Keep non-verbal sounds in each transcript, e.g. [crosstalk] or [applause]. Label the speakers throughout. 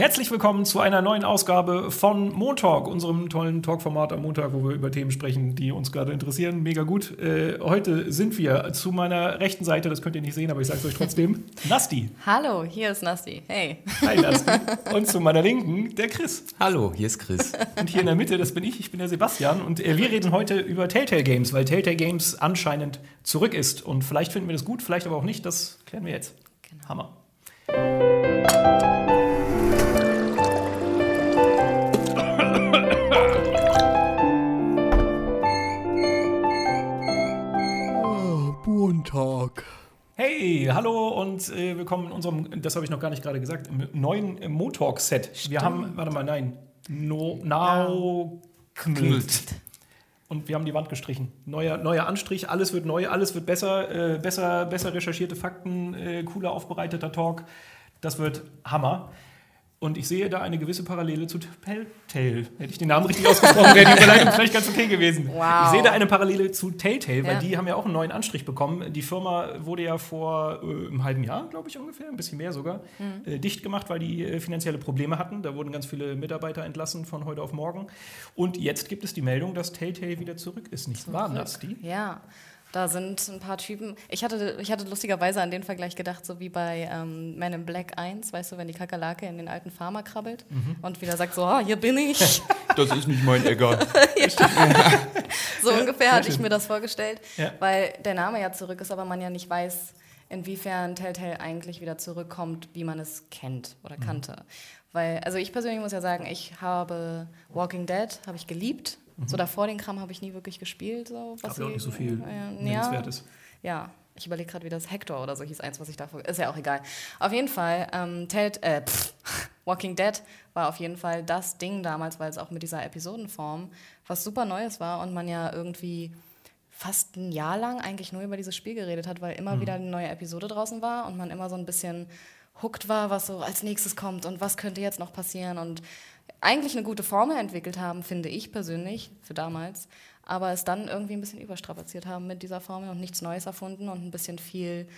Speaker 1: Herzlich willkommen zu einer neuen Ausgabe von Montalk, unserem tollen Talkformat am Montag, wo wir über Themen sprechen, die uns gerade interessieren. Mega gut. Äh, heute sind wir zu meiner rechten Seite, das könnt ihr nicht sehen, aber ich sage es euch trotzdem, [laughs] Nasti.
Speaker 2: Hallo, hier ist Nasti. Hey.
Speaker 1: Hi Nasti. Und zu meiner Linken der Chris.
Speaker 3: Hallo, hier ist Chris.
Speaker 1: Und hier in der Mitte, das bin ich, ich bin der Sebastian. Und äh, wir reden heute über Telltale Games, weil Telltale Games anscheinend zurück ist. Und vielleicht finden wir das gut, vielleicht aber auch nicht, das klären wir jetzt. Genau. Hammer. Hey, hallo und äh, willkommen in unserem, das habe ich noch gar nicht gerade gesagt, im neuen äh, Motalk-Set. Wir haben, warte mal, nein, no, Now Knüllt. Und wir haben die Wand gestrichen. Neuer, neuer Anstrich, alles wird neu, alles wird besser, äh, besser, besser recherchierte Fakten, äh, cooler aufbereiteter Talk. Das wird Hammer. Und ich sehe da eine gewisse Parallele zu Telltale. Hätte ich den Namen richtig ausgesprochen, wäre die Überleitung vielleicht ganz okay gewesen.
Speaker 2: Wow.
Speaker 1: Ich sehe da eine Parallele zu Telltale, weil
Speaker 2: Ja.
Speaker 1: die haben ja auch einen neuen Anstrich bekommen. Die Firma wurde ja vor äh, einem halben Jahr, glaube ich ungefähr, ein bisschen mehr sogar, äh, dicht gemacht, weil die äh, finanzielle Probleme hatten. Da wurden ganz viele Mitarbeiter entlassen von heute auf morgen. Und jetzt gibt es die Meldung, dass Telltale wieder zurück ist. Nicht wahr, Nasti?
Speaker 2: Ja, da sind ein paar Typen. Ich hatte, ich hatte lustigerweise an den Vergleich gedacht, so wie bei ähm, Man in Black 1, weißt du, wenn die Kakerlake in den alten Farmer krabbelt
Speaker 1: Mhm.
Speaker 2: und wieder sagt so, ah, hier bin ich. [laughs]
Speaker 3: Das ist nicht mein Egger. [laughs] [laughs]
Speaker 2: so ungefähr hatte ich mir das vorgestellt,
Speaker 1: Ja.
Speaker 2: weil der Name ja zurück ist, aber man ja nicht weiß, inwiefern Telltale eigentlich wieder zurückkommt, wie man es kennt oder
Speaker 1: Mhm.
Speaker 2: kannte. Weil, also ich persönlich muss ja sagen, ich habe Walking Dead, habe ich geliebt. So davor den Kram habe ich nie wirklich gespielt. So, was
Speaker 1: ja auch nicht so viel
Speaker 2: ja,
Speaker 1: Nennenswertes.
Speaker 2: ja, ich überlege gerade, wie das Hector oder so hieß, eins, was ich davor. Ist ja auch egal. Auf jeden Fall, ähm, Telt, äh, pff, [laughs] Walking Dead war auf jeden Fall das Ding damals, weil es auch mit dieser Episodenform was super Neues war und man ja irgendwie fast ein Jahr lang eigentlich nur über dieses Spiel geredet hat, weil immer wieder eine neue Episode draußen war und man immer so ein bisschen hooked war, was so als nächstes kommt und was könnte jetzt noch passieren und eigentlich eine gute Formel entwickelt haben, finde ich persönlich, für damals, aber es dann irgendwie ein bisschen überstrapaziert haben mit dieser Formel und nichts Neues erfunden und ein bisschen viel,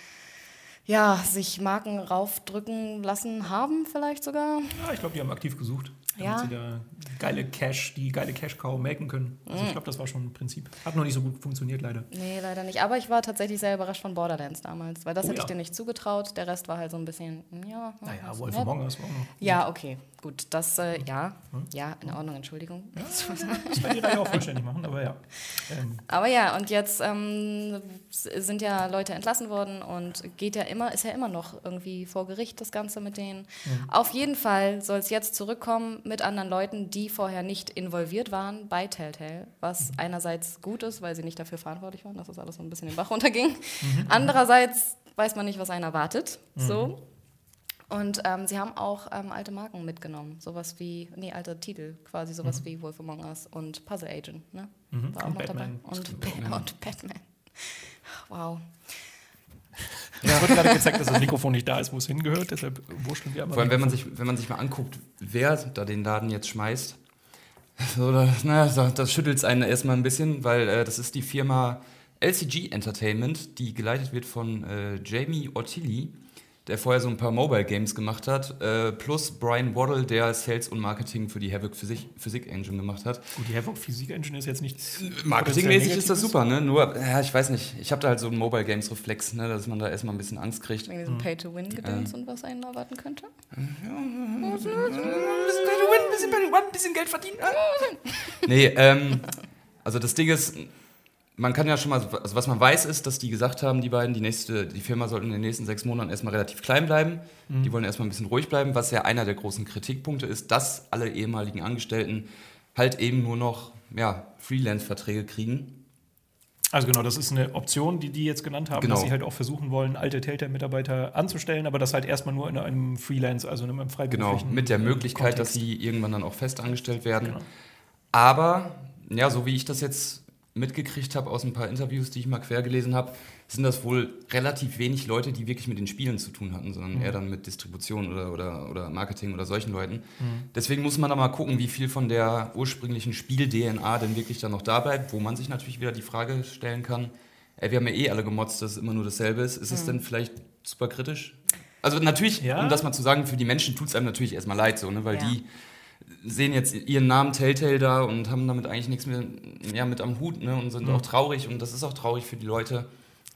Speaker 2: ja, sich Marken raufdrücken lassen haben vielleicht sogar.
Speaker 1: Ja, ich glaube, die haben aktiv gesucht, damit
Speaker 2: Ja.
Speaker 1: sie da geile Cash, die geile Cash-Cow melken können. Also ich glaube, das war schon ein Prinzip. Hat noch nicht so gut funktioniert, leider.
Speaker 2: Nee, leider nicht. Aber ich war tatsächlich sehr überrascht von Borderlands damals, weil das
Speaker 1: Oh
Speaker 2: hätte
Speaker 1: ja.
Speaker 2: ich dir nicht zugetraut. Der Rest war halt so ein bisschen, ja.
Speaker 1: Naja,
Speaker 2: was
Speaker 1: Wolf
Speaker 2: nett.
Speaker 1: Among Us war auch noch.
Speaker 2: Ja, okay, gut. Das, äh, ja, ja, in Ordnung, Entschuldigung.
Speaker 1: Das kann die Reihe auch vollständig machen, aber ja. Ähm,
Speaker 2: Aber ja, und jetzt ähm, sind ja Leute entlassen worden und geht ja immer, ist ja immer noch irgendwie vor Gericht das Ganze mit denen. Auf jeden Fall soll es jetzt zurückkommen mit anderen Leuten, die vorher nicht involviert waren bei Telltale, was einerseits gut ist, weil sie nicht dafür verantwortlich waren, dass das alles so ein bisschen den Bach [laughs] runterging. Andererseits weiß man nicht, was einen erwartet. So. Und ähm, sie haben auch ähm, alte Marken mitgenommen, sowas wie, nee, alte Titel, quasi sowas wie Wolf Among Us und Puzzle Agent, ne? War auch
Speaker 1: Und
Speaker 2: noch
Speaker 1: Batman.
Speaker 2: dabei. Und, Ba- [laughs] und Batman. Wow. [laughs]
Speaker 1: Es wird gerade gezeigt, dass das Mikrofon nicht da ist, wo es hingehört, deshalb wurschteln wir aber.
Speaker 3: Vor allem, wenn man, sich, wenn man sich mal anguckt, wer da den Laden jetzt schmeißt, [laughs] so, das, na, das, schüttelt es einen erstmal ein bisschen, weil äh, das ist die Firma LCG Entertainment, die geleitet wird von äh, Jamie Ortilli, der vorher so ein paar Mobile Games gemacht hat, äh, plus Brian Waddle, der Sales und Marketing für die Havoc Physik, Physik Engine gemacht hat.
Speaker 1: Gut, die Havoc Physik Engine ist jetzt nichts.
Speaker 3: Marketingmäßig ist das super, ne? Nur, ja, ich weiß nicht, ich habe da halt so einen Mobile Games Reflex, ne, dass man da erstmal ein bisschen Angst kriegt.
Speaker 2: Wegen diesem Pay-to-Win-Gedöns und was einen erwarten könnte.
Speaker 3: ein bisschen Geld verdienen. nee, ähm, also das Ding ist, man kann ja schon mal, also was man weiß ist, dass die gesagt haben, die beiden, die nächste, die Firma sollten in den nächsten sechs Monaten erstmal relativ klein bleiben. Die wollen erstmal ein bisschen ruhig bleiben, was ja einer der großen Kritikpunkte ist, dass alle ehemaligen Angestellten halt eben nur noch ja, Freelance-Verträge kriegen.
Speaker 1: Also genau, das ist eine Option, die die jetzt genannt haben,
Speaker 3: Genau.
Speaker 1: dass sie halt auch versuchen wollen, alte Telltale-Mitarbeiter anzustellen, aber das halt erstmal nur in einem Freelance, also in einem
Speaker 3: Genau,
Speaker 1: freiberuflichen
Speaker 3: mit der Möglichkeit, dass
Speaker 1: Kontext.
Speaker 3: sie irgendwann dann auch fest angestellt werden.
Speaker 1: Genau.
Speaker 3: Aber, ja, so wie ich das jetzt mitgekriegt habe aus ein paar Interviews, die ich mal quer gelesen habe, sind das wohl relativ wenig Leute, die wirklich mit den Spielen zu tun hatten, sondern
Speaker 1: Mhm.
Speaker 3: eher dann mit Distribution oder, oder, oder Marketing oder solchen Leuten.
Speaker 1: Mhm.
Speaker 3: Deswegen muss man da mal gucken, wie viel von der ursprünglichen Spiel-DNA denn wirklich dann noch da bleibt, wo man sich natürlich wieder die Frage stellen kann, ey, wir haben ja eh alle gemotzt, dass es immer nur dasselbe ist. Ist
Speaker 1: Mhm.
Speaker 3: es denn vielleicht super kritisch? Also natürlich, ja? um das mal zu sagen, für die Menschen tut es einem natürlich erstmal leid, so, ne? weil ja. die sehen jetzt ihren Namen Telltale da und haben damit eigentlich nichts mehr ja, mit am Hut ne? und sind mhm. auch traurig und das ist auch traurig für die Leute.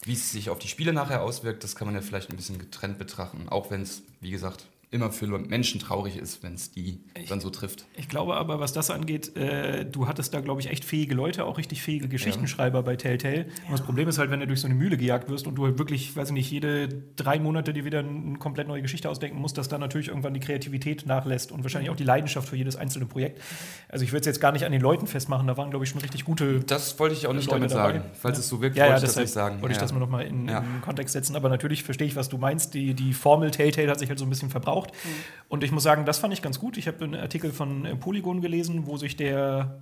Speaker 3: Wie es sich auf die Spiele nachher auswirkt, das kann man ja vielleicht ein bisschen getrennt betrachten, auch wenn es, wie gesagt, immer für Menschen traurig ist, wenn es die ich, dann so trifft.
Speaker 1: Ich glaube aber, was das angeht, äh, du hattest da, glaube ich, echt fähige Leute, auch richtig fähige Geschichtenschreiber ja. bei Telltale. Ja. Und das Problem ist halt, wenn du durch so eine Mühle gejagt wirst und du halt wirklich, weiß ich nicht, jede drei Monate dir wieder eine komplett neue Geschichte ausdenken musst, dass dann natürlich irgendwann die Kreativität nachlässt und wahrscheinlich auch die Leidenschaft für jedes einzelne Projekt. Also ich würde es jetzt gar nicht an den Leuten festmachen, da waren, glaube ich, schon richtig gute.
Speaker 3: Das wollte ich auch nicht Leute damit sagen. Dabei. Falls ja. es so wirkt,
Speaker 1: wollte ich das nicht sagen. Wollte ich das mal nochmal in, in Kontext setzen. Aber natürlich verstehe ich, was du meinst. Die, die Formel Telltale hat sich halt so ein bisschen verbraucht. Mhm. Und ich muss sagen, das fand ich ganz gut. Ich habe einen Artikel von äh, Polygon gelesen, wo sich der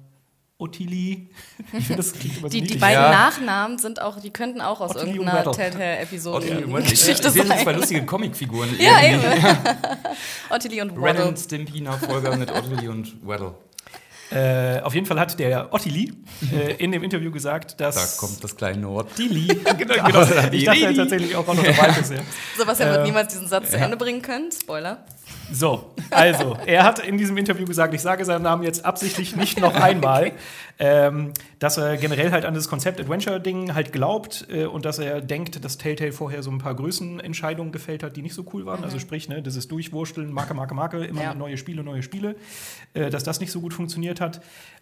Speaker 1: Ottilie. [laughs]
Speaker 2: Ich finde, das klingt immer so Die, die beiden ja. Nachnamen sind auch, die könnten auch aus Ottilie irgendeiner Telltale-Episode
Speaker 3: ja. Geschichte sein. Ich zwei lustige Comicfiguren.
Speaker 2: Ja, eben. [laughs] Ottilie und Waddle.
Speaker 3: Ren Stimpy Nachfolger mit Ottilie und Waddle.
Speaker 1: Äh, auf jeden Fall hat der Ottili äh, in dem Interview gesagt, dass.
Speaker 3: Da kommt das kleine
Speaker 1: Ottili. [laughs] genau, genau. Ich dachte tatsächlich auch, auch noch dabei bisher.
Speaker 2: Sebastian äh, wird niemals diesen Satz zu Ende bringen können. Spoiler.
Speaker 1: So, also, er hat in diesem Interview gesagt, ich sage seinen Namen jetzt absichtlich nicht noch einmal, ähm, dass er generell halt an das Konzept-Adventure-Ding halt glaubt äh, und dass er denkt, dass Telltale vorher so ein paar Größenentscheidungen gefällt hat, die nicht so cool waren. Mhm. Also sprich, ne, dieses Durchwursteln, Marke, Marke, Marke, immer ja. neue Spiele, neue Spiele, äh, dass das nicht so gut funktioniert hat.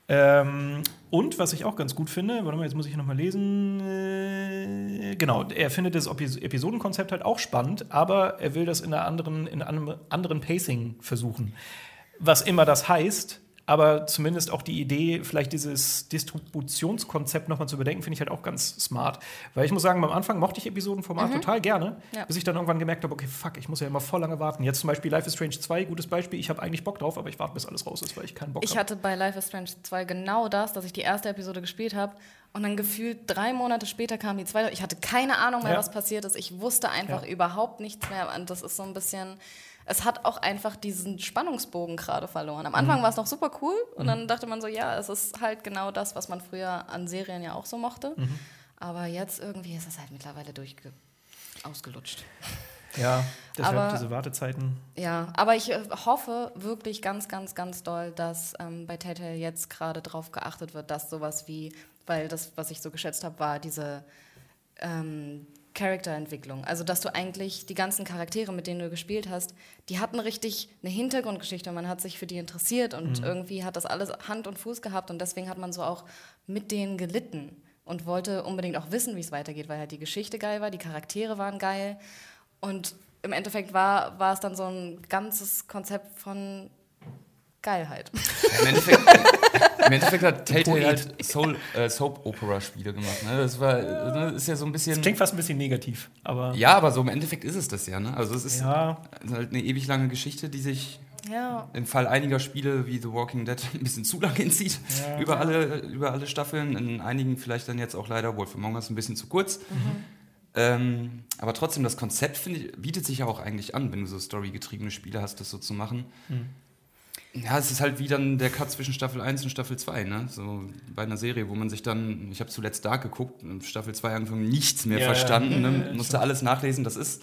Speaker 1: Ähm, und was ich auch ganz gut finde, warte mal, jetzt muss ich nochmal lesen. Äh, genau, er findet das Episodenkonzept halt auch spannend, aber er will das in, einer anderen, in einem anderen Pacing versuchen. Was immer das heißt, aber zumindest auch die Idee, vielleicht dieses Distributionskonzept nochmal zu überdenken, finde ich halt auch ganz smart. Weil ich muss sagen, am Anfang mochte ich Episodenformat mhm. total gerne, ja. bis ich dann irgendwann gemerkt habe, okay, fuck, ich muss ja immer voll lange warten. Jetzt zum Beispiel Life is Strange 2, gutes Beispiel. Ich habe eigentlich Bock drauf, aber ich warte, bis alles raus ist, weil ich keinen Bock habe.
Speaker 2: Ich hab. hatte bei Life is Strange 2 genau das, dass ich die erste Episode gespielt habe und dann gefühlt drei Monate später kam die zweite. Ich hatte keine Ahnung mehr, ja. was passiert ist. Ich wusste einfach ja. überhaupt nichts mehr. Und das ist so ein bisschen es hat auch einfach diesen Spannungsbogen gerade verloren. Am Anfang mhm. war es noch super cool und mhm. dann dachte man so, ja, es ist halt genau das, was man früher an Serien ja auch so mochte. Mhm. Aber jetzt irgendwie ist es halt mittlerweile durchge ausgelutscht.
Speaker 1: Ja, deshalb aber, diese Wartezeiten.
Speaker 2: Ja, aber ich äh, hoffe wirklich ganz, ganz, ganz doll, dass ähm, bei Telltale jetzt gerade darauf geachtet wird, dass sowas wie, weil das, was ich so geschätzt habe, war diese ähm, Charakterentwicklung. Also, dass du eigentlich die ganzen Charaktere, mit denen du gespielt hast, die hatten richtig eine Hintergrundgeschichte. Man hat sich für die interessiert und mhm. irgendwie hat das alles Hand und Fuß gehabt und deswegen hat man so auch mit denen gelitten und wollte unbedingt auch wissen, wie es weitergeht, weil halt die Geschichte geil war, die Charaktere waren geil und im Endeffekt war, war es dann so ein ganzes Konzept von Geilheit.
Speaker 3: Im Endeffekt, im Endeffekt hat Telltale halt Soul, äh, Soap-Opera-Spiele gemacht. Ne? Das war, ne, ist ja so ein bisschen. Das
Speaker 1: klingt fast ein bisschen negativ, aber.
Speaker 3: Ja, aber so im Endeffekt ist es das ja. Ne? Also es ist ja. halt eine ewig lange Geschichte, die sich ja. im Fall einiger Spiele wie The Walking Dead [laughs] ein bisschen zu lange hinzieht. Ja. Über, alle, über alle Staffeln. In einigen vielleicht dann jetzt auch leider Wolf Among Us ein bisschen zu kurz. Mhm. Ähm, aber trotzdem, das Konzept ich, bietet sich ja auch eigentlich an, wenn du so storygetriebene Spiele hast, das so zu machen. Mhm. Ja, es ist halt wie dann der Cut zwischen Staffel 1 und Staffel 2, ne? So bei einer Serie, wo man sich dann, ich habe zuletzt Dark geguckt, Staffel 2 angefangen, nichts mehr ja, verstanden, ja, ne? ja, musste alles nachlesen. Das ist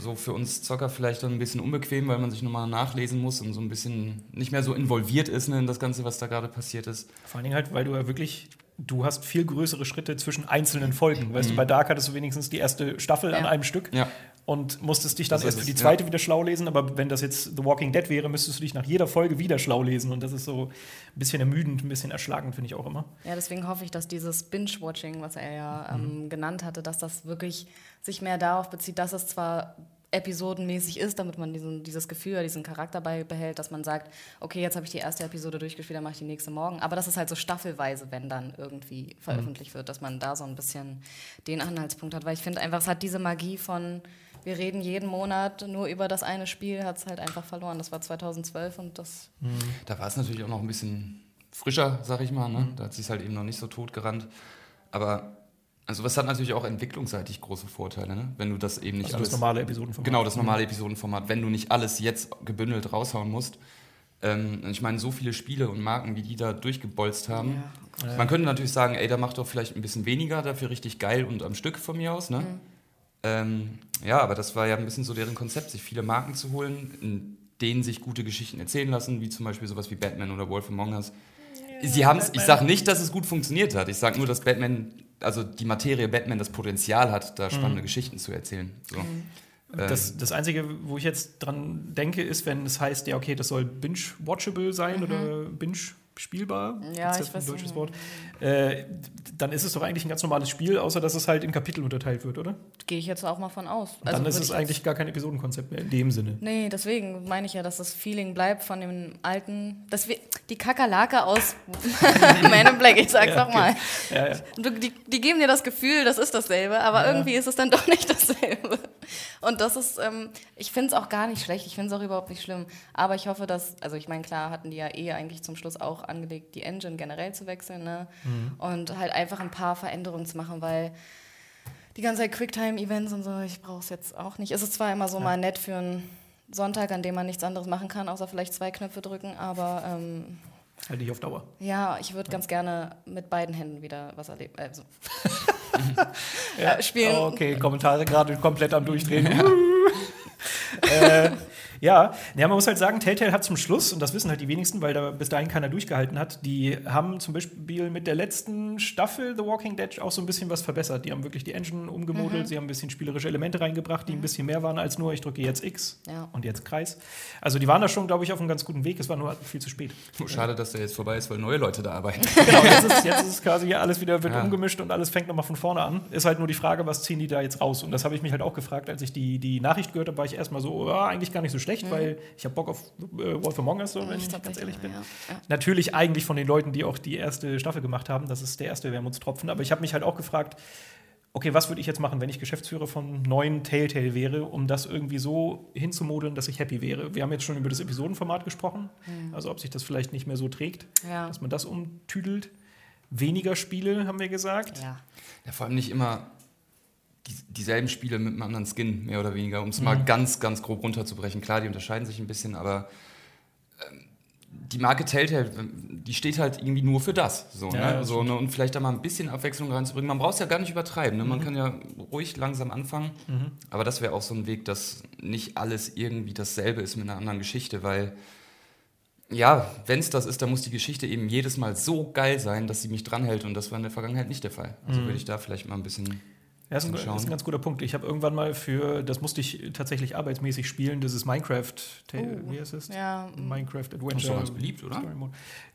Speaker 3: so für uns Zocker vielleicht dann ein bisschen unbequem, weil man sich nochmal nachlesen muss und so ein bisschen nicht mehr so involviert ist ne, in das Ganze, was da gerade passiert ist.
Speaker 1: Vor allen Dingen halt, weil du ja wirklich du hast viel größere Schritte zwischen einzelnen Folgen. Weißt mhm. du, bei Dark hattest du wenigstens die erste Staffel ja. an einem Stück. Ja und musstest dich dann erst für die zweite ja. wieder schlau lesen. Aber wenn das jetzt The Walking Dead wäre, müsstest du dich nach jeder Folge wieder schlau lesen. Und das ist so ein bisschen ermüdend, ein bisschen erschlagend, finde ich auch immer.
Speaker 2: Ja, deswegen hoffe ich, dass dieses Binge-Watching, was er ja ähm, mhm. genannt hatte, dass das wirklich sich mehr darauf bezieht, dass es zwar episodenmäßig ist, damit man diesen, dieses Gefühl, diesen Charakter behält, dass man sagt, okay, jetzt habe ich die erste Episode durchgespielt, dann mache ich die nächste morgen. Aber das ist halt so staffelweise, wenn dann irgendwie veröffentlicht mhm. wird, dass man da so ein bisschen den Anhaltspunkt hat. Weil ich finde einfach, es hat diese Magie von wir reden jeden Monat nur über das eine Spiel, hat es halt einfach verloren. Das war 2012 und das.
Speaker 3: Mhm. Da war es natürlich auch noch ein bisschen frischer, sag ich mal. Ne? Mhm. Da hat sich halt eben noch nicht so tot gerannt. Aber also was hat natürlich auch entwicklungsseitig große Vorteile, ne? wenn du das eben nicht
Speaker 1: also
Speaker 3: alles...
Speaker 1: das normale Episodenformat.
Speaker 3: Genau, das normale mhm. Episodenformat. Wenn du nicht alles jetzt gebündelt raushauen musst. Ähm, ich meine, so viele Spiele und Marken, wie die da durchgebolzt haben. Ja. Man könnte natürlich sagen, ey, da macht doch vielleicht ein bisschen weniger, dafür richtig geil und am Stück von mir aus. Ne? Mhm. Ähm, ja, aber das war ja ein bisschen so deren Konzept, sich viele Marken zu holen, in denen sich gute Geschichten erzählen lassen, wie zum Beispiel sowas wie Batman oder Wolf Among Us. Sie haben ich sage nicht, dass es gut funktioniert hat. Ich sage nur, dass Batman, also die Materie Batman das Potenzial hat, da spannende mhm. Geschichten zu erzählen. So. Mhm.
Speaker 1: Das, ähm. das Einzige, wo ich jetzt dran denke, ist, wenn es heißt, ja, okay, das soll binge-watchable sein mhm. oder binge spielbar.
Speaker 2: Ja, ist das
Speaker 1: ein deutsches Wort. Äh, dann ist es doch eigentlich ein ganz normales Spiel, außer dass es halt in Kapitel unterteilt wird, oder?
Speaker 2: Gehe ich jetzt auch mal von aus.
Speaker 1: Also dann ist es eigentlich gar kein Episodenkonzept mehr in dem Sinne.
Speaker 2: Nee, deswegen meine ich ja, dass das Feeling bleibt von dem alten. Dass wir, die Kakerlake aus [laughs] Man in Black, ich sag's ja, nochmal. Okay. Ja, ja. die, die, geben dir das Gefühl, das ist dasselbe, aber ja. irgendwie ist es dann [laughs] doch nicht dasselbe. Und das ist, ähm, ich finde es auch gar nicht schlecht, ich finde es auch überhaupt nicht schlimm. Aber ich hoffe, dass, also ich meine, klar hatten die ja eh eigentlich zum Schluss auch angelegt, die Engine generell zu wechseln ne? Mhm. und halt einfach ein paar Veränderungen zu machen, weil die ganze Zeit Quicktime-Events und so, ich brauche es jetzt auch nicht. Es ist zwar immer so ja. mal nett für einen Sonntag, an dem man nichts anderes machen kann, außer vielleicht zwei Knöpfe drücken, aber ähm,
Speaker 1: halt nicht auf Dauer.
Speaker 2: Ja, ich würde ja. ganz gerne mit beiden Händen wieder was erleben. Also. [laughs] ja. [laughs] spielen.
Speaker 1: Oh, okay, Kommentare gerade komplett am Durchdrehen. [laughs] äh, ja, ja, man muss halt sagen, Telltale hat zum Schluss, und das wissen halt die wenigsten, weil da bis dahin keiner durchgehalten hat, die haben zum Beispiel mit der letzten Staffel The Walking Dead auch so ein bisschen was verbessert. Die haben wirklich die Engine umgemodelt, mhm. sie haben ein bisschen spielerische Elemente reingebracht, die mhm. ein bisschen mehr waren als nur, ich drücke jetzt X ja. und jetzt Kreis. Also die waren da schon, glaube ich, auf einem ganz guten Weg. Es war nur viel zu spät.
Speaker 3: Oh, schade, dass der jetzt vorbei ist, weil neue Leute da arbeiten. [laughs]
Speaker 1: genau, jetzt ist, jetzt ist es quasi hier alles wieder wird ja. umgemischt und alles fängt nochmal von vorne an. Ist halt nur die Frage, was ziehen die da jetzt raus? Und das habe ich mich halt auch gefragt, als ich die, die Nachricht gehört habe, war ich erstmal so, oh, eigentlich gar nicht so schlecht, mhm. weil ich habe Bock auf äh, Wolf Among Us, so, wenn ich, ich ganz ehrlich bin. Ja. Ja. Natürlich eigentlich von den Leuten, die auch die erste Staffel gemacht haben. Das ist der erste Wermutstropfen. Aber ich habe mich halt auch gefragt, okay, was würde ich jetzt machen, wenn ich Geschäftsführer von neuen Telltale wäre, um das irgendwie so hinzumodeln, dass ich happy wäre? Wir haben jetzt schon über das Episodenformat gesprochen, mhm. also ob sich das vielleicht nicht mehr so trägt, ja. dass man das umtüdelt. Weniger Spiele, haben wir gesagt.
Speaker 3: Ja, ja vor allem nicht immer die, dieselben Spiele mit einem anderen Skin, mehr oder weniger, um es mhm. mal ganz, ganz grob runterzubrechen. Klar, die unterscheiden sich ein bisschen, aber ähm, die Marke Telltale, die steht halt irgendwie nur für das. So, ja, ne? so ne? Und vielleicht da mal ein bisschen Abwechslung reinzubringen. Man braucht es ja gar nicht übertreiben. Ne? Man mhm. kann ja ruhig langsam anfangen. Mhm. Aber das wäre auch so ein Weg, dass nicht alles irgendwie dasselbe ist mit einer anderen Geschichte, weil ja, wenn es das ist, dann muss die Geschichte eben jedes Mal so geil sein, dass sie mich dranhält. Und das war in der Vergangenheit nicht der Fall. Also mhm. würde ich da vielleicht mal ein bisschen
Speaker 1: ja, das ist, ein, ist ein ganz guter Punkt. Ich habe irgendwann mal für, das musste ich tatsächlich arbeitsmäßig spielen, das ist Minecraft, oh, wie heißt es?
Speaker 2: Ja.
Speaker 1: Minecraft Adventure.
Speaker 3: Das ist doch ganz beliebt, oder?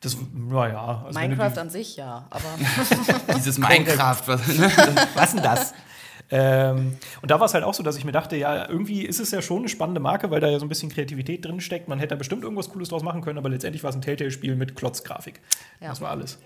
Speaker 1: Das, naja.
Speaker 2: Also Minecraft an sich, ja, aber. [laughs]
Speaker 3: Dieses Minecraft,
Speaker 1: was, ne? [laughs] was denn das? Ähm, und da war es halt auch so, dass ich mir dachte, ja, irgendwie ist es ja schon eine spannende Marke, weil da ja so ein bisschen Kreativität drin steckt. Man hätte da bestimmt irgendwas Cooles draus machen können, aber letztendlich war es ein Telltale-Spiel mit Klotzgrafik. Ja. Das war alles.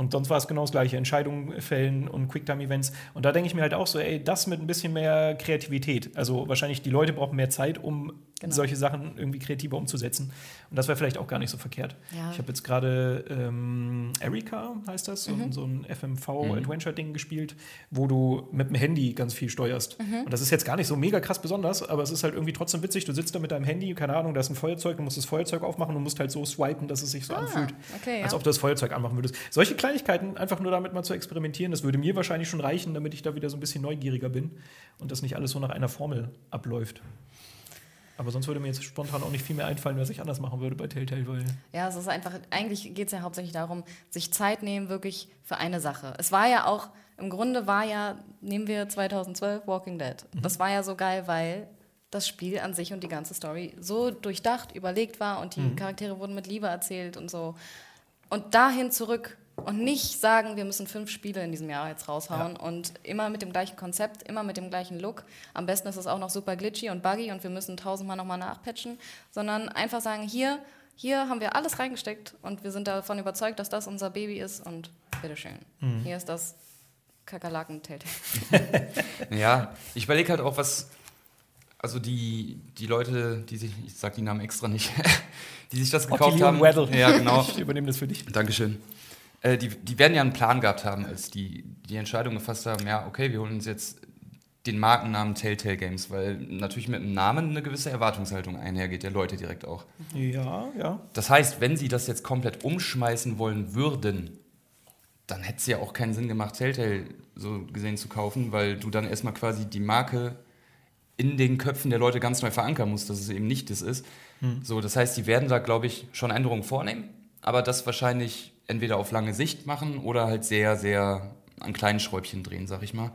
Speaker 1: Und sonst war es genau das gleiche, Entscheidungen fällen und Quicktime-Events. Und da denke ich mir halt auch so, ey, das mit ein bisschen mehr Kreativität. Also wahrscheinlich die Leute brauchen mehr Zeit, um genau. solche Sachen irgendwie kreativer umzusetzen. Und das wäre vielleicht auch gar nicht so verkehrt. Ja. Ich habe jetzt gerade ähm, Erika, heißt das, mhm. so, so, ein FMV-Adventure-Ding mhm. gespielt, wo du mit dem Handy ganz viel steuerst. Mhm. Und das ist jetzt gar nicht so mega krass besonders, aber es ist halt irgendwie trotzdem witzig. Du sitzt da mit deinem Handy, keine Ahnung, da ist ein Feuerzeug, du musst das Feuerzeug aufmachen und musst halt so swipen, dass es sich so ah, anfühlt, okay, als ob du das Feuerzeug anmachen würdest. Solche Kleinigkeiten, einfach nur damit mal zu experimentieren, das würde mir wahrscheinlich schon reichen, damit ich da wieder so ein bisschen neugieriger bin und das nicht alles so nach einer Formel abläuft. Aber sonst würde mir jetzt spontan auch nicht viel mehr einfallen, was ich anders machen würde bei Telltale. Weil
Speaker 2: ja, es ist einfach, eigentlich geht es ja hauptsächlich darum, sich Zeit nehmen wirklich für eine Sache. Es war ja auch, im Grunde war ja, nehmen wir 2012 Walking Dead. Mhm. Das war ja so geil, weil das Spiel an sich und die ganze Story so durchdacht, überlegt war und die mhm. Charaktere wurden mit Liebe erzählt und so. Und dahin zurück und nicht sagen, wir müssen fünf Spiele in diesem Jahr jetzt raushauen ja. und immer mit dem gleichen Konzept, immer mit dem gleichen Look. Am besten ist es auch noch super glitchy und buggy und wir müssen tausendmal nochmal nachpatchen, sondern einfach sagen, hier, hier haben wir alles reingesteckt und wir sind davon überzeugt, dass das unser Baby ist und bitteschön. Mhm. Hier ist das kakerlaken [laughs]
Speaker 3: Ja, ich überlege halt auch, was, also die, die Leute, die sich, ich sag die Namen extra nicht, [laughs] die sich das gekauft haben.
Speaker 1: Weddle.
Speaker 3: Ja, genau. [laughs]
Speaker 1: Ich übernehme das für dich.
Speaker 3: Dankeschön. Äh, die, die werden ja einen Plan gehabt haben, als die die Entscheidung gefasst haben, ja, okay, wir holen uns jetzt den Markennamen Telltale Games, weil natürlich mit einem Namen eine gewisse Erwartungshaltung einhergeht, der Leute direkt auch.
Speaker 1: Ja, ja.
Speaker 3: Das heißt, wenn sie das jetzt komplett umschmeißen wollen würden, dann hätte es ja auch keinen Sinn gemacht, Telltale so gesehen zu kaufen, weil du dann erstmal quasi die Marke in den Köpfen der Leute ganz neu verankern muss, dass es eben nicht das ist. Hm. So, das heißt, die werden da, glaube ich, schon Änderungen vornehmen, aber das wahrscheinlich entweder auf lange Sicht machen oder halt sehr, sehr an kleinen Schräubchen drehen, sag ich mal.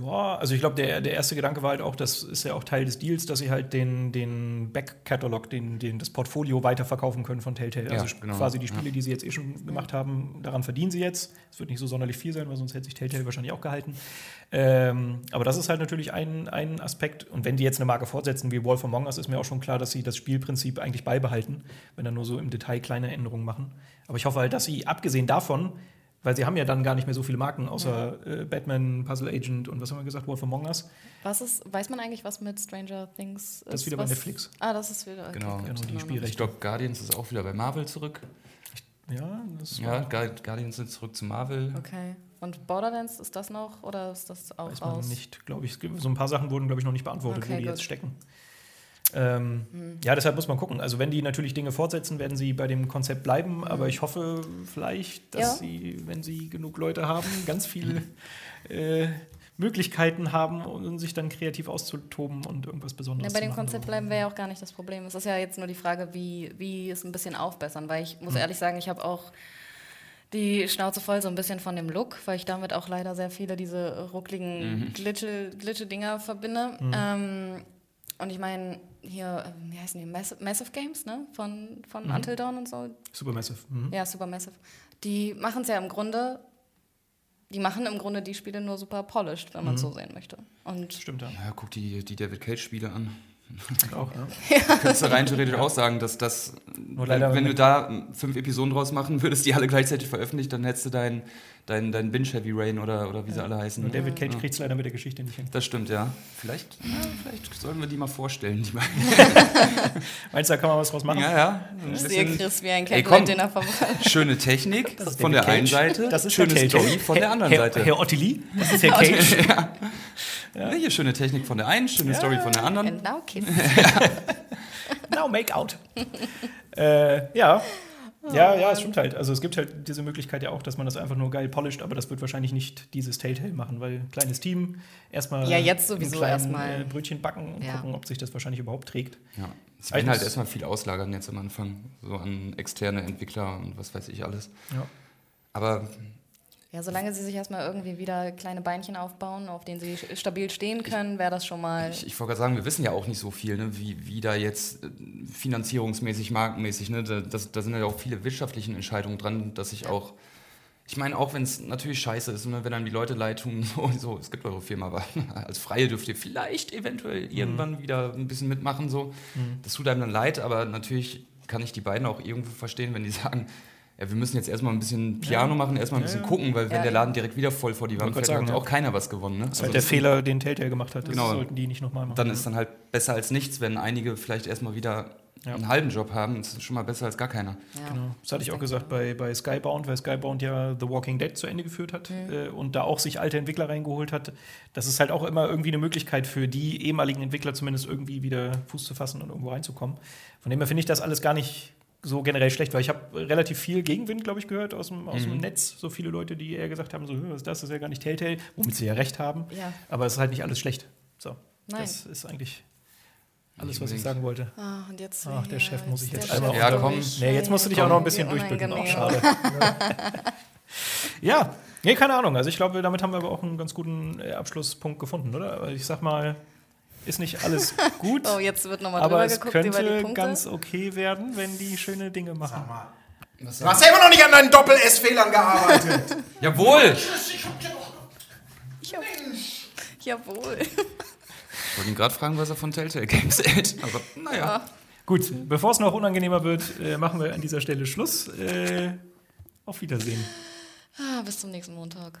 Speaker 1: Ja, also ich glaube, der, der erste Gedanke war halt auch, das ist ja auch Teil des Deals, dass sie halt den, den Back-Catalog, den, den, das Portfolio weiterverkaufen können von Telltale.
Speaker 3: Ja,
Speaker 1: also
Speaker 3: genau.
Speaker 1: quasi die Spiele, ja. die sie jetzt eh schon gemacht haben, daran verdienen sie jetzt. Es wird nicht so sonderlich viel sein, weil sonst hätte sich Telltale wahrscheinlich auch gehalten. Ähm, aber das ist halt natürlich ein, ein Aspekt. Und wenn die jetzt eine Marke fortsetzen wie Wolf Among Us, ist mir auch schon klar, dass sie das Spielprinzip eigentlich beibehalten, wenn dann nur so im Detail kleine Änderungen machen. Aber ich hoffe halt, dass sie, abgesehen davon, weil sie haben ja dann gar nicht mehr so viele Marken, außer ja. äh, Batman, Puzzle Agent und was haben wir gesagt, Wolf Among Us.
Speaker 2: Was ist, weiß man eigentlich, was mit Stranger Things ist?
Speaker 1: Das ist wieder
Speaker 2: was?
Speaker 1: bei Netflix.
Speaker 2: Ah, das ist wieder.
Speaker 3: Okay, genau,
Speaker 1: genau die. Spielrechte.
Speaker 3: Ich glaube, Guardians ist auch wieder bei Marvel zurück.
Speaker 1: Ja, das
Speaker 3: ja Guardians sind zurück zu Marvel.
Speaker 2: Okay. Und Borderlands, ist das noch oder ist das auch
Speaker 1: Weiß man
Speaker 2: raus?
Speaker 1: nicht, glaube ich. So ein paar Sachen wurden, glaube ich, noch nicht beantwortet,
Speaker 2: Okay,
Speaker 1: wo die
Speaker 2: gut.
Speaker 1: jetzt stecken. Ähm, Ja, deshalb muss man gucken. Also wenn die natürlich Dinge fortsetzen, werden sie bei dem Konzept bleiben. Aber ich hoffe vielleicht, dass
Speaker 2: Ja.
Speaker 1: sie, wenn sie genug Leute haben, ganz viele äh, Möglichkeiten haben, um sich dann kreativ auszutoben und irgendwas
Speaker 2: Ja,
Speaker 1: Besonderes
Speaker 2: bei
Speaker 1: zu
Speaker 2: dem
Speaker 1: machen.
Speaker 2: Konzept bleiben wäre ja auch gar nicht das Problem. Es ist ja jetzt nur die Frage, wie, wie es ein bisschen aufbessern. Weil ich muss ehrlich sagen, ich habe auch die Schnauze voll so ein bisschen von dem Look, weil ich damit auch leider sehr viele diese ruckligen Glitsche- Glitsche-Dinger verbinde. Ähm, und ich meine, hier, ähm, wie heißen die? Massive, Massive Games, ne? Von, von Until Dawn und so.
Speaker 1: Supermassive. Mhm.
Speaker 2: Ja, Supermassive. Die machen es ja im Grunde, die machen im Grunde die Spiele nur super polished, wenn man es so sehen möchte. Und
Speaker 1: Stimmt ja.
Speaker 3: Ja, guck die, die David Cage-Spiele an.
Speaker 1: Auch, ja.
Speaker 3: Könntest du rein theoretisch auch sagen, dass das, wenn,
Speaker 1: leider
Speaker 3: wenn du da fünf Episoden draus machen würdest, die alle gleichzeitig veröffentlicht, dann hättest du dein, dein, dein Binge-Heavy Rain oder, oder wie sie alle heißen.
Speaker 1: Nur David Cage
Speaker 3: Ja.
Speaker 1: kriegt es leider mit der Geschichte nicht hin.
Speaker 3: Das stimmt, ja. Vielleicht, ja, vielleicht sollten wir die mal vorstellen. Die beiden. [laughs]
Speaker 1: Meinst du, da kann man was draus machen?
Speaker 3: ja, ja.
Speaker 2: Sehe Chris wie ein
Speaker 3: Ey, komm.
Speaker 2: Kettenhemd, den er verbrannt.
Speaker 3: schöne Technik
Speaker 1: Das ist
Speaker 3: von der einen
Speaker 1: Cage.
Speaker 3: Seite,
Speaker 1: Das ist
Speaker 3: schöne. Story von der anderen
Speaker 1: Herr,
Speaker 3: Seite.
Speaker 1: Herr Ottilie, das ist Herr Cage.
Speaker 3: Ja, hier schöne Technik von der einen, schöne Story von der anderen.
Speaker 2: And now kiss. [laughs]
Speaker 1: Now make out. [laughs] äh, ja. Ja, ja, es stimmt halt. Also es gibt halt diese Möglichkeit ja auch, dass man das einfach nur geil polisht, aber das wird wahrscheinlich nicht dieses Telltale machen, weil kleines Team erstmal
Speaker 2: Ja, jetzt
Speaker 1: ein
Speaker 2: sowieso erstmal.
Speaker 1: äh, Brötchen backen und
Speaker 2: Ja.
Speaker 1: gucken, ob sich das wahrscheinlich überhaupt trägt.
Speaker 3: Ja. Sie werden halt erstmal viel auslagern jetzt am Anfang, so an externe Entwickler und was weiß ich alles.
Speaker 1: Ja.
Speaker 3: Aber
Speaker 2: Ja, solange sie sich erstmal irgendwie wieder kleine Beinchen aufbauen, auf denen sie stabil stehen können, wäre das schon mal.
Speaker 3: ich, ich wollte gerade sagen, wir wissen ja auch nicht so viel, ne, wie, wie da jetzt äh, finanzierungsmäßig, markenmäßig, ne, da, das, da sind ja auch viele wirtschaftliche Entscheidungen dran, dass ich auch, ich meine, auch wenn es natürlich scheiße ist, ne, wenn dann die Leute leid tun, [laughs] so, so, es gibt eure Firma, aber [laughs] als Freie dürft ihr vielleicht eventuell irgendwann wieder ein bisschen mitmachen, so. Das tut einem dann leid, aber natürlich kann ich die beiden auch irgendwo verstehen, wenn die [laughs] sagen, ja, wir müssen jetzt erstmal ein bisschen Piano machen, erstmal ein bisschen gucken, weil wenn
Speaker 2: Ja,
Speaker 3: der. Laden direkt wieder voll vor die Wand fährt,
Speaker 1: gerade
Speaker 3: hat
Speaker 1: sagen,
Speaker 3: auch keiner was gewonnen. Ne?
Speaker 1: Das ist halt der Fehler, den Telltale gemacht hat. Das
Speaker 3: Genau.
Speaker 1: sollten die nicht nochmal machen.
Speaker 3: dann ist dann halt besser als nichts, wenn einige vielleicht erstmal wieder
Speaker 1: Ja.
Speaker 3: einen halben Job haben. Das ist schon mal besser als gar keiner.
Speaker 2: Ja.
Speaker 1: Genau. Das hatte ich auch gesagt bei, bei Skybound, weil Skybound ja The Walking Dead zu Ende geführt hat äh, und da auch sich alte Entwickler reingeholt hat. Das ist halt auch immer irgendwie eine Möglichkeit für die ehemaligen Entwickler zumindest irgendwie wieder Fuß zu fassen und irgendwo reinzukommen. Von dem her finde ich das alles gar nicht so generell schlecht, weil ich habe relativ viel Gegenwind, glaube ich, gehört aus dem, aus dem Netz. So viele Leute, die eher gesagt haben, so, "Hö, was ist das, das ist ja gar nicht Telltale, womit sie ja recht haben.
Speaker 2: Ja.
Speaker 1: Aber es ist halt nicht alles schlecht. So,
Speaker 2: Nein.
Speaker 1: das ist eigentlich alles, was ich sagen wollte.
Speaker 2: Ah, und jetzt
Speaker 1: Ach, der Chef muss ich jetzt
Speaker 2: Chef
Speaker 1: einmal
Speaker 3: Ja,
Speaker 2: durch.
Speaker 3: komm.
Speaker 1: Nee, jetzt musst du dich auch noch ein bisschen. Auch
Speaker 2: unangenehm.
Speaker 1: schade. [laughs] ja, nee, keine Ahnung. Also ich glaube, damit haben wir aber auch einen ganz guten äh, Abschlusspunkt gefunden, oder? Aber Ich sag mal, ist nicht alles [laughs] gut,
Speaker 2: Oh, jetzt wird nochmal
Speaker 1: aber
Speaker 2: drüber
Speaker 1: es
Speaker 2: geguckt über die
Speaker 1: könnte
Speaker 2: Punkte.
Speaker 1: ganz okay werden, wenn die schöne Dinge machen.
Speaker 4: Du hast ja immer noch nicht an deinen Doppel-S-Fehlern gearbeitet. [laughs]
Speaker 3: Jawohl!
Speaker 2: Ja. Jawohl.
Speaker 3: Ich wollte ihn gerade fragen, was er von Telltale Games hält. Aber naja.
Speaker 1: Gut, bevor es noch unangenehmer wird, äh, machen wir an dieser Stelle Schluss. Äh, auf Wiedersehen.
Speaker 2: Ah, bis zum nächsten Montag.